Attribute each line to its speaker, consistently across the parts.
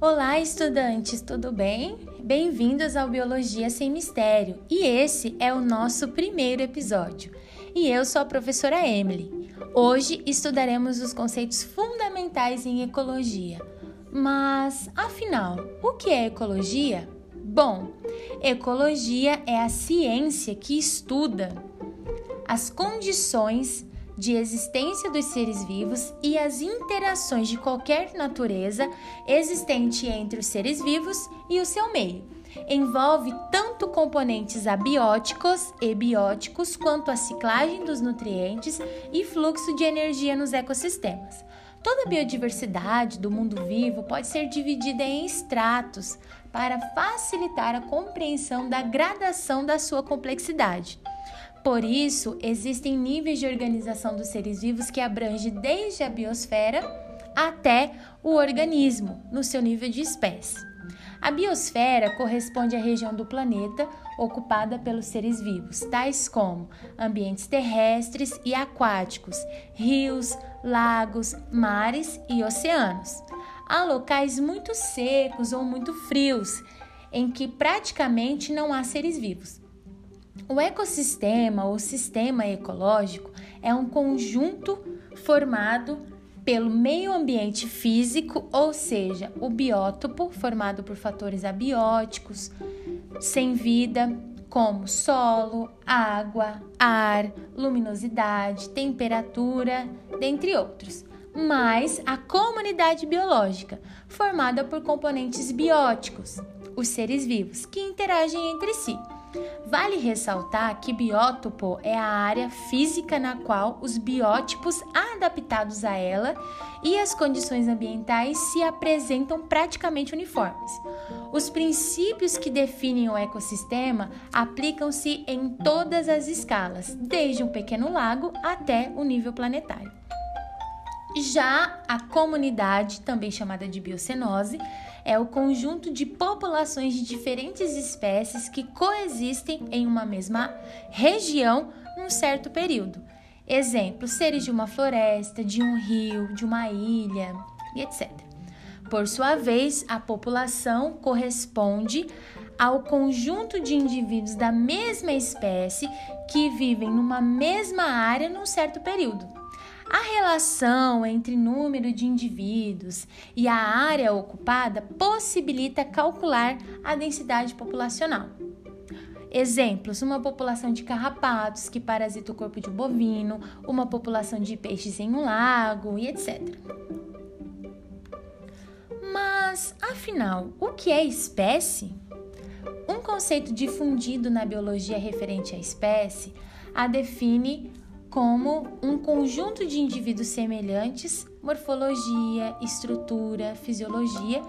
Speaker 1: Olá, estudantes, tudo bem? Bem-vindos ao Biologia Sem Mistério e esse é o nosso primeiro episódio. E eu sou a professora Emily. Hoje estudaremos os conceitos fundamentais em ecologia. Mas, afinal, o que é ecologia? Bom, ecologia é a ciência que estuda as condições de existência dos seres vivos e as interações de qualquer natureza existente entre os seres vivos e o seu meio. Envolve tanto componentes abióticos e bióticos quanto a ciclagem dos nutrientes e fluxo de energia nos ecossistemas. Toda a biodiversidade do mundo vivo pode ser dividida em estratos para facilitar a compreensão da gradação da sua complexidade. Por isso, existem níveis de organização dos seres vivos que abrangem desde a biosfera até o organismo, no seu nível de espécie. A biosfera corresponde à região do planeta ocupada pelos seres vivos, tais como ambientes terrestres e aquáticos, rios, lagos, mares e oceanos. Há locais muito secos ou muito frios, em que praticamente não há seres vivos. O ecossistema ou sistema ecológico é um conjunto formado pelo meio ambiente físico, ou seja, o biótopo, formado por fatores abióticos, sem vida, como solo, água, ar, luminosidade, temperatura, dentre outros. Mais a comunidade biológica, formada por componentes bióticos, os seres vivos, que interagem entre si. Vale ressaltar que biótopo é a área física na qual os biótipos adaptados a ela e as condições ambientais se apresentam praticamente uniformes. Os princípios que definem o ecossistema aplicam-se em todas as escalas, desde um pequeno lago até o nível planetário. Já a comunidade, também chamada de biocenose, é o conjunto de populações de diferentes espécies que coexistem em uma mesma região num certo período. Exemplo: seres de uma floresta, de um rio, de uma ilha e etc. Por sua vez, a população corresponde ao conjunto de indivíduos da mesma espécie que vivem numa mesma área num certo período. A relação entre número de indivíduos e a área ocupada possibilita calcular a densidade populacional. Exemplos: uma população de carrapatos que parasita o corpo de um bovino, uma população de peixes em um lago e etc. Mas, afinal, o que é espécie? Um conceito difundido na biologia referente à espécie a define como um conjunto de indivíduos semelhantes, morfologia, estrutura, fisiologia,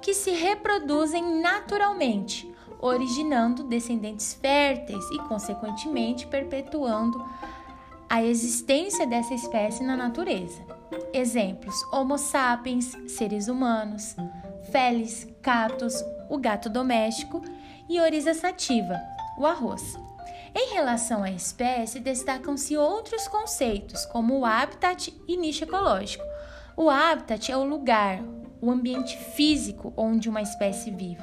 Speaker 1: que se reproduzem naturalmente, originando descendentes férteis e, consequentemente, perpetuando a existência dessa espécie na natureza. Exemplos: Homo sapiens, seres humanos, Felis, catus, o gato doméstico e Orisa sativa, o arroz. Em relação à espécie, destacam-se outros conceitos, como o habitat e nicho ecológico. O habitat é o lugar, o ambiente físico onde uma espécie vive.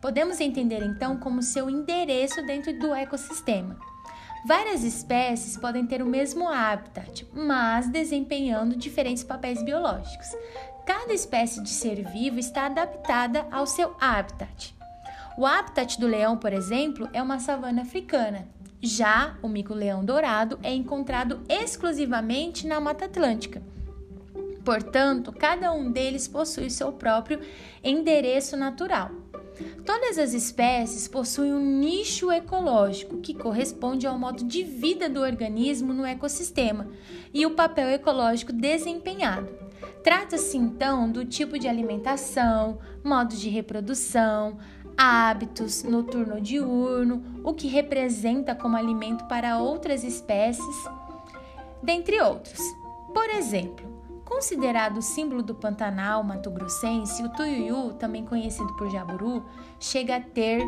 Speaker 1: Podemos entender então como seu endereço dentro do ecossistema. Várias espécies podem ter o mesmo habitat, mas desempenhando diferentes papéis biológicos. Cada espécie de ser vivo está adaptada ao seu habitat. O habitat do leão, por exemplo, é uma savana africana. Já o mico-leão dourado é encontrado exclusivamente na Mata Atlântica. Portanto, cada um deles possui seu próprio endereço natural. Todas as espécies possuem um nicho ecológico que corresponde ao modo de vida do organismo no ecossistema e o papel ecológico desempenhado. Trata-se então do tipo de alimentação, modo de reprodução, hábitos noturno-diurno, o que representa como alimento para outras espécies, dentre outros. Por exemplo, considerado o símbolo do Pantanal mato-grossense, o tuiuiu, também conhecido por jaburu, chega a ter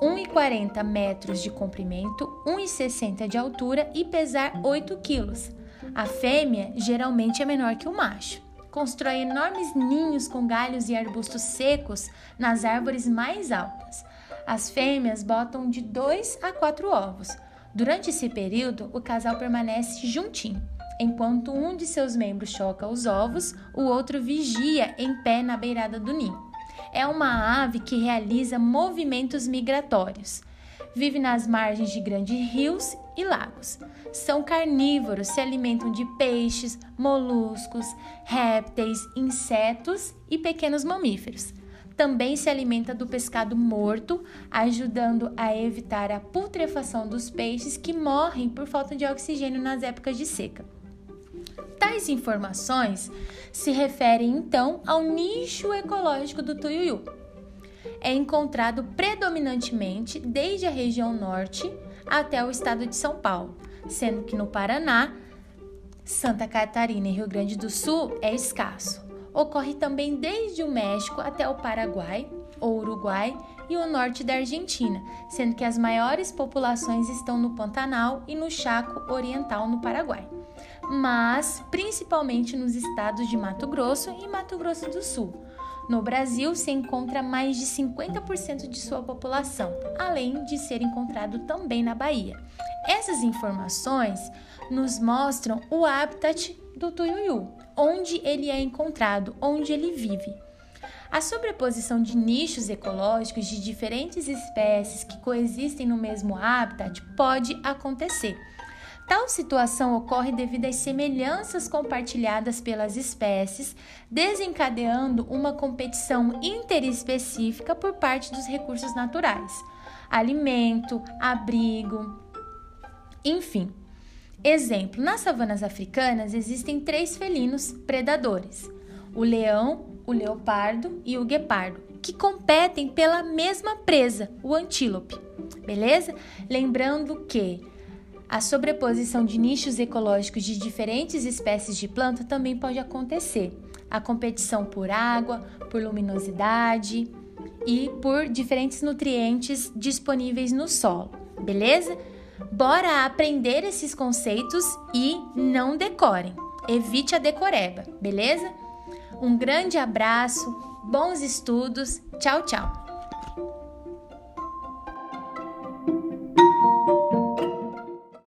Speaker 1: 1,40 metros de comprimento, 1,60 de altura e pesar 8 quilos. A fêmea geralmente é menor que o macho. Constrói enormes ninhos com galhos e arbustos secos nas árvores mais altas. As fêmeas botam de dois a quatro ovos. Durante esse período, o casal permanece juntinho. Enquanto um de seus membros choca os ovos, o outro vigia em pé na beirada do ninho. É uma ave que realiza movimentos migratórios. Vive nas margens de grandes rios e lagos. São carnívoros, se alimentam de peixes, moluscos, répteis, insetos e pequenos mamíferos. Também se alimenta do pescado morto, ajudando a evitar a putrefação dos peixes que morrem por falta de oxigênio nas épocas de seca. Tais informações se referem então ao nicho ecológico do tuiuiu. É encontrado predominantemente desde a região norte até o estado de São Paulo, sendo que no Paraná, Santa Catarina e Rio Grande do Sul é escasso. Ocorre também desde o México até o Paraguai, o Uruguai e o norte da Argentina, sendo que as maiores populações estão no Pantanal e no Chaco Oriental, no Paraguai mas principalmente nos estados de Mato Grosso e Mato Grosso do Sul. No Brasil, se encontra mais de 50% de sua população, além de ser encontrado também na Bahia. Essas informações nos mostram o habitat do tuiuiu, onde ele é encontrado, onde ele vive. A sobreposição de nichos ecológicos de diferentes espécies que coexistem no mesmo habitat pode acontecer Tal situação ocorre devido às semelhanças compartilhadas pelas espécies, desencadeando uma competição interespecífica por parte dos recursos naturais, alimento, abrigo, enfim. Exemplo: nas savanas africanas existem três felinos predadores: o leão, o leopardo e o guepardo, que competem pela mesma presa, o antílope. Beleza? Lembrando que a sobreposição de nichos ecológicos de diferentes espécies de planta também pode acontecer. A competição por água, por luminosidade e por diferentes nutrientes disponíveis no solo, beleza? Bora aprender esses conceitos e não decorem. Evite a decoreba, beleza? Um grande abraço, bons estudos, tchau, tchau!